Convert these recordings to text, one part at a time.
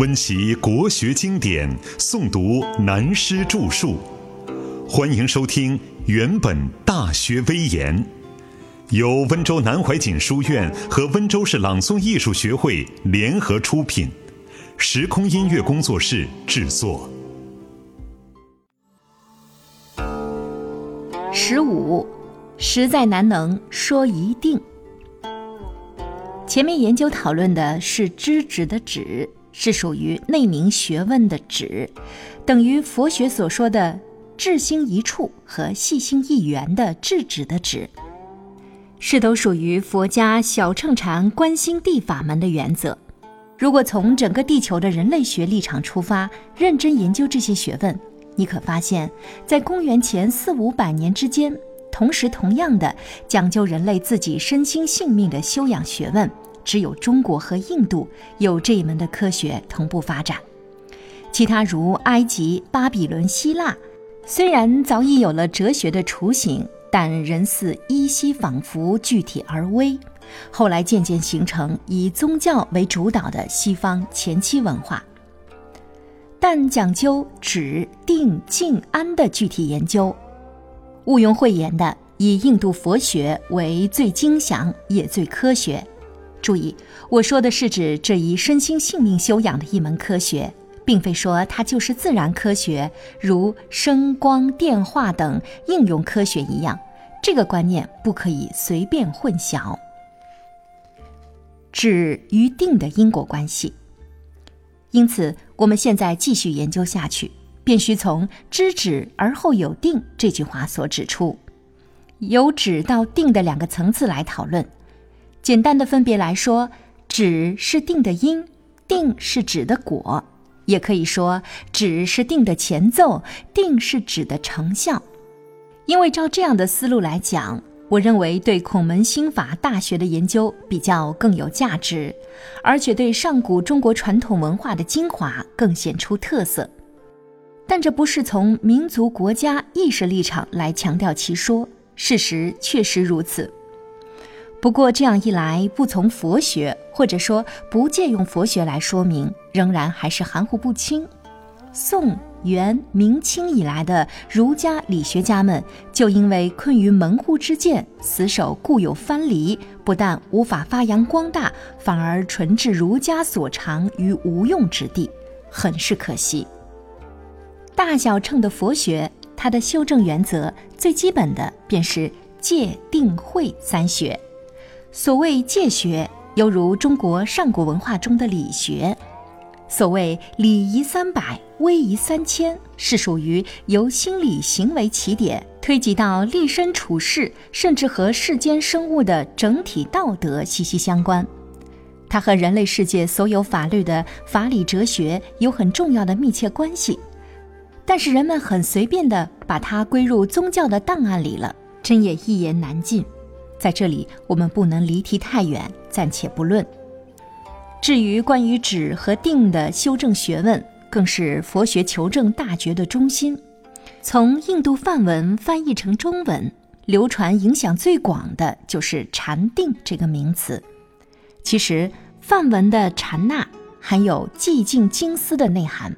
温习国学经典，诵读南师著述。欢迎收听《原本大学威严》，由温州南怀瑾书院和温州市朗诵艺术学会联合出品，时空音乐工作室制作。十五，实在难能说一定。前面研究讨论的是知止的止，是属于内明学问的止，等于佛学所说的智心一处和细心一缘的智止的止，是都属于佛家小乘禅观心地法门的原则。如果从整个地球的人类学立场出发，认真研究这些学问，你可发现，在公元前四五百年之间。同时，同样的讲究人类自己身心性命的修养学问，只有中国和印度有这一门的科学同步发展。其他如埃及、巴比伦、希腊，虽然早已有了哲学的雏形，但仍似依稀仿佛，具体而微。后来渐渐形成以宗教为主导的西方前期文化，但讲究止、定、静、安的具体研究。毋庸讳言的，以印度佛学为最精详也最科学。注意，我说的是指这一身心性命修养的一门科学，并非说它就是自然科学，如声光电化等应用科学一样。这个观念不可以随便混淆。止与定的因果关系，因此我们现在继续研究下去。便需从“知止而后有定”这句话所指出，由止到定的两个层次来讨论。简单的分别来说，止是定的因，定是止的果；也可以说，止是定的前奏，定是止的成效。因为照这样的思路来讲，我认为对孔门心法大学的研究比较更有价值，而且对上古中国传统文化的精华更显出特色。但这不是从民族国家意识立场来强调其说，事实确实如此。不过这样一来，不从佛学或者说不借用佛学来说明，仍然还是含糊不清。宋、元、明清以来的儒家理学家们，就因为困于门户之见，死守固有藩篱，不但无法发扬光大，反而纯治儒家所长于无用之地，很是可惜。大小乘的佛学，它的修正原则最基本的便是戒定慧三学。所谓戒学，犹如中国上古文化中的理学；所谓礼仪三百，威仪三千，是属于由心理行为起点，推及到立身处世，甚至和世间生物的整体道德息息相关。它和人类世界所有法律的法理哲学有很重要的密切关系。但是人们很随便地把它归入宗教的档案里了，真也一言难尽。在这里，我们不能离题太远，暂且不论。至于关于止和定的修正学问，更是佛学求证大觉的中心。从印度梵文翻译成中文，流传影响最广的就是“禅定”这个名词。其实，梵文的“禅那”含有寂静静思的内涵。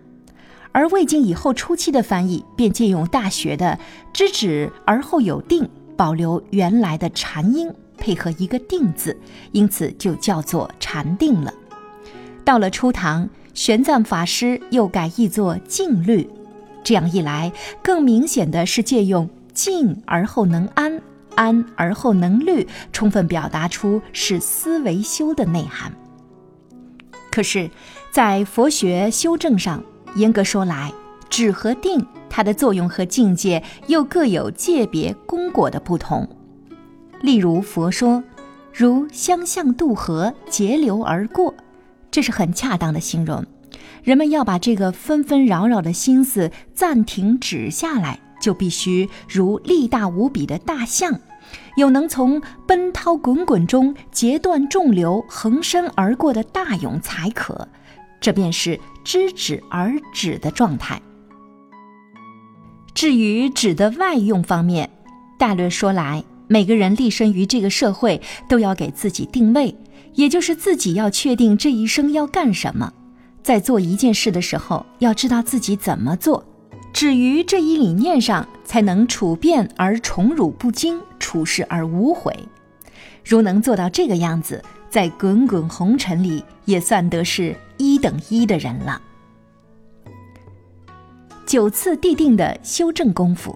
而魏晋以后初期的翻译便借用《大学》的“知止而后有定”，保留原来的禅音，配合一个“定”字，因此就叫做禅定了。到了初唐，玄奘法师又改译作静虑，这样一来，更明显的是借用“静而后能安，安而后能虑”，充分表达出是思维修的内涵。可是，在佛学修正上，严格说来，止和定，它的作用和境界又各有界别功果的不同。例如，佛说，如相向渡河，截流而过，这是很恰当的形容。人们要把这个纷纷扰扰的心思暂停止下来，就必须如力大无比的大象，有能从奔涛滚滚中截断众流，横身而过的大勇才可。这便是知止而止的状态。至于纸的外用方面，大略说来，每个人立身于这个社会，都要给自己定位，也就是自己要确定这一生要干什么。在做一件事的时候，要知道自己怎么做，止于这一理念上，才能处变而宠辱不惊，处事而无悔。如能做到这个样子，在滚滚红尘里也算得是一等一的人了。九次地定的修正功夫。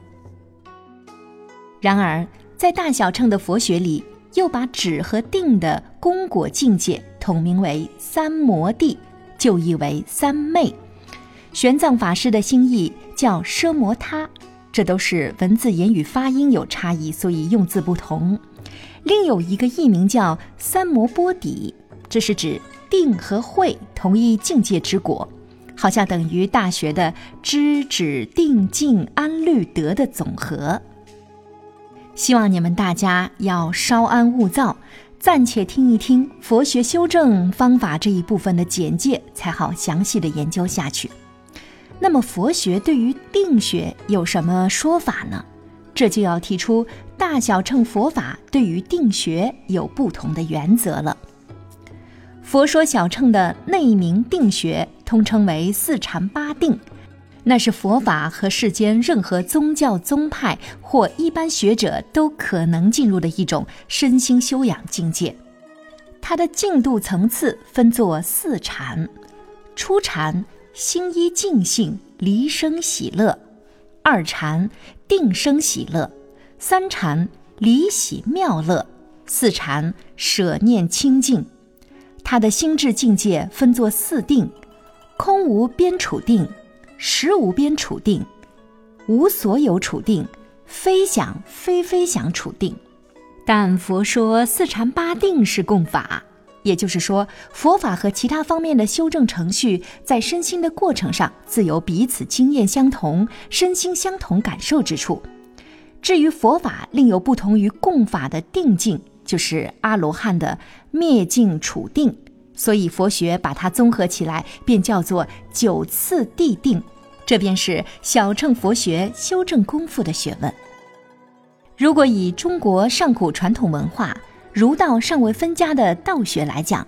然而，在大小乘的佛学里，又把止和定的功果境界统名为三摩地。就译为三昧，玄奘法师的心意叫奢摩他，这都是文字、言语、发音有差异，所以用字不同。另有一个译名叫三摩波底，这是指定和慧同一境界之果，好像等于大学的知止定静安律德的总和。希望你们大家要稍安勿躁。暂且听一听佛学修正方法这一部分的简介，才好详细的研究下去。那么，佛学对于定学有什么说法呢？这就要提出大小乘佛法对于定学有不同的原则了。佛说小乘的内明定学，通称为四禅八定。那是佛法和世间任何宗教宗派或一般学者都可能进入的一种身心修养境界。它的进度层次分作四禅：初禅心一静性，离生喜乐；二禅定生喜乐；三禅离喜妙乐；四禅舍念清净。他的心智境界分作四定：空无边处定。实无边处定，无所有处定，非想非非想处定。但佛说四禅八定是共法，也就是说，佛法和其他方面的修正程序，在身心的过程上自有彼此经验相同、身心相同感受之处。至于佛法另有不同于共法的定境，就是阿罗汉的灭境处定。所以佛学把它综合起来，便叫做九次地定，这便是小乘佛学修正功夫的学问。如果以中国上古传统文化儒道尚未分家的道学来讲，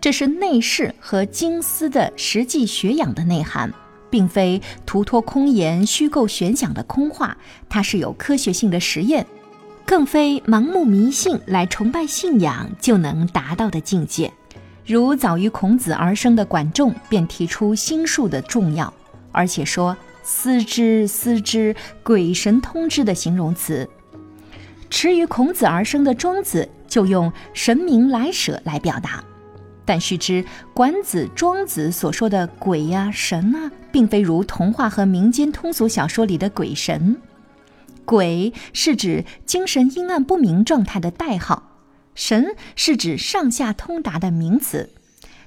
这是内视和经思的实际学养的内涵，并非徒托空言、虚构玄想的空话，它是有科学性的实验，更非盲目迷信来崇拜信仰就能达到的境界。如早于孔子而生的管仲，便提出心术的重要，而且说“思之，思之，鬼神通之”的形容词。迟于孔子而生的庄子，就用“神明来舍”来表达。但须知，管子、庄子所说的鬼呀、神啊，并非如童话和民间通俗小说里的鬼神。鬼是指精神阴暗不明状态的代号。神是指上下通达的名词，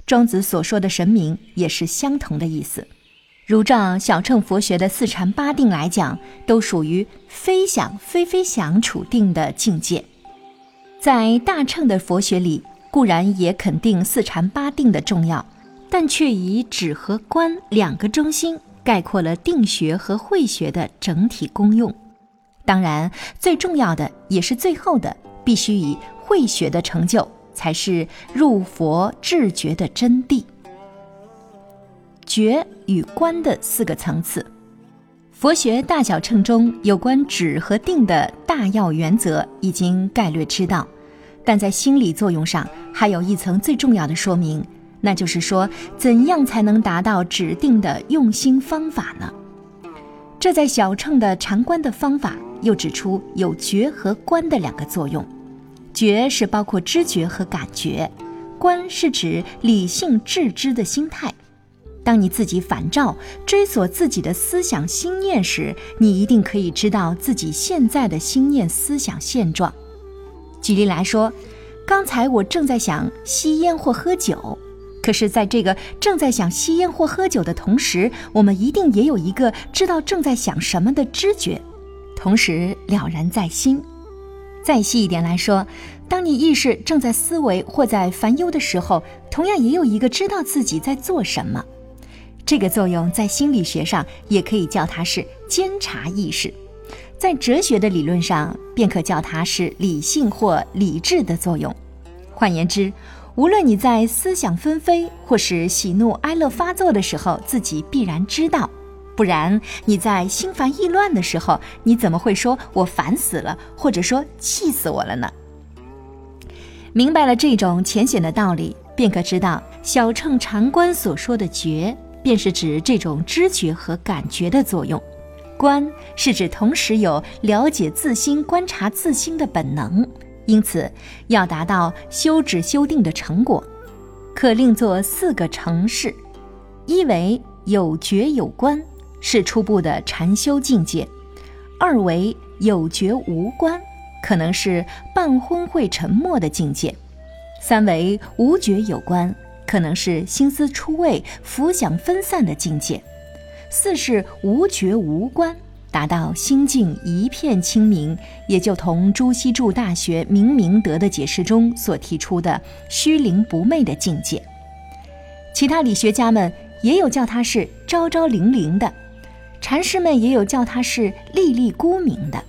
庄子所说的神明也是相同的意思。如照小乘佛学的四禅八定来讲，都属于非想非非想处定的境界。在大乘的佛学里，固然也肯定四禅八定的重要，但却以止和观两个中心概括了定学和慧学的整体功用。当然，最重要的也是最后的，必须以。慧学的成就，才是入佛智觉的真谛。觉与观的四个层次，佛学大小乘中有关止和定的大要原则已经概略知道，但在心理作用上还有一层最重要的说明，那就是说怎样才能达到指定的用心方法呢？这在小乘的禅观的方法又指出有觉和观的两个作用。觉是包括知觉和感觉，观是指理性致知的心态。当你自己反照、追索自己的思想心念时，你一定可以知道自己现在的心念思想现状。举例来说，刚才我正在想吸烟或喝酒，可是在这个正在想吸烟或喝酒的同时，我们一定也有一个知道正在想什么的知觉，同时了然在心。再细一点来说，当你意识正在思维或在烦忧的时候，同样也有一个知道自己在做什么。这个作用在心理学上也可以叫它是监察意识，在哲学的理论上便可叫它是理性或理智的作用。换言之，无论你在思想纷飞或是喜怒哀乐发作的时候，自己必然知道；不然，你在心烦意乱的时候，你怎么会说我烦死了，或者说气死我了呢？明白了这种浅显的道理，便可知道小乘禅观所说的觉，便是指这种知觉和感觉的作用；观是指同时有了解自心、观察自心的本能。因此，要达到修止修定的成果，可另作四个程式：一为有觉有观，是初步的禅修境界；二为有觉无观，可能是半昏会沉默的境界；三为无觉有观，可能是心思出位、浮想分散的境界；四是无觉无观。达到心境一片清明，也就同朱熹著《大学》明明德的解释中所提出的虚灵不昧的境界。其他理学家们也有叫它是昭昭灵灵的，禅师们也有叫他是历历孤名的。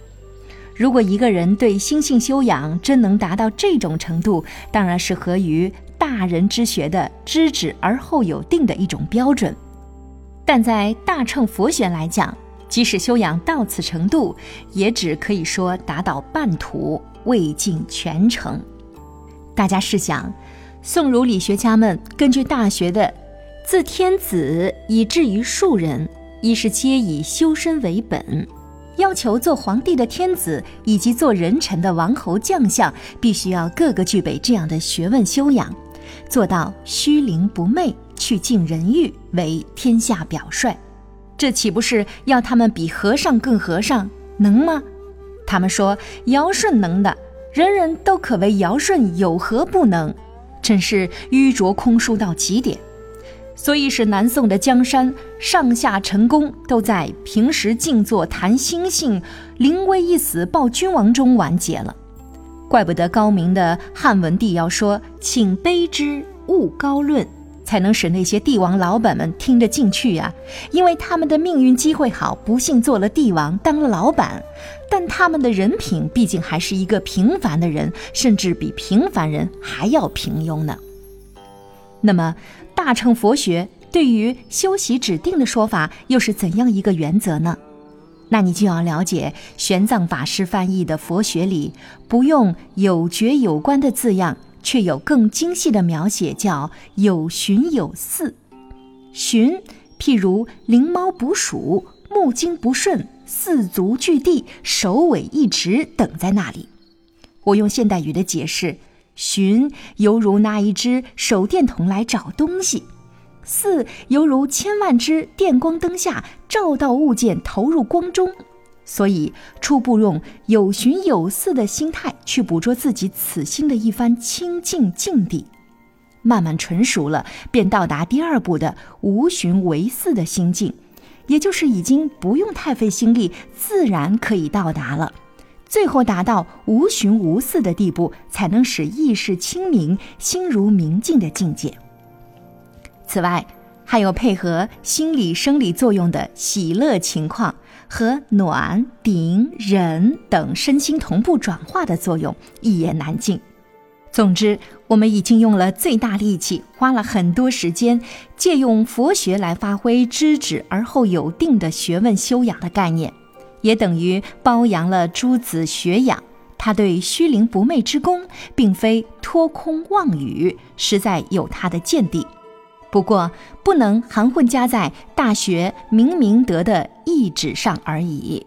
如果一个人对心性修养真能达到这种程度，当然是合于大人之学的知止而后有定的一种标准。但在大乘佛学来讲，即使修养到此程度，也只可以说达到半途，未尽全程。大家试想，宋儒理学家们根据《大学》的“自天子以至于庶人，一是皆以修身为本”，要求做皇帝的天子以及做人臣的王侯将相，必须要个个具备这样的学问修养，做到虚灵不昧，去尽人欲，为天下表率。这岂不是要他们比和尚更和尚，能吗？他们说尧舜能的，人人都可为尧舜，有何不能？真是愚拙空疏到极点。所以使南宋的江山上下臣工都在平时静坐谈心性，临危一死报君王中完结了。怪不得高明的汉文帝要说：“请卑之，勿高论。”才能使那些帝王老板们听得进去呀，因为他们的命运机会好，不幸做了帝王，当了老板，但他们的人品毕竟还是一个平凡的人，甚至比平凡人还要平庸呢。那么，大乘佛学对于修习指定的说法又是怎样一个原则呢？那你就要了解玄奘法师翻译的佛学里不用有觉有观的字样。却有更精细的描写，叫有寻有似。寻，譬如灵猫捕鼠，目睛不顺，四足俱地，首尾一直等在那里。我用现代语的解释，寻犹如拿一只手电筒来找东西，似犹如千万只电光灯下照到物件，投入光中。所以，初步用有寻有似的心态去捕捉自己此心的一番清净境地，慢慢纯熟了，便到达第二步的无寻为似的心境，也就是已经不用太费心力，自然可以到达了。最后达到无寻无似的地步，才能使意识清明、心如明镜的境界。此外，还有配合心理生理作用的喜乐情况和暖、顶、忍等身心同步转化的作用，一言难尽。总之，我们已经用了最大力气，花了很多时间，借用佛学来发挥知止而后有定的学问修养的概念，也等于包扬了诸子学养。他对虚灵不昧之功，并非托空妄语，实在有他的见地。不过，不能含混加在《大学》明明德的意旨上而已。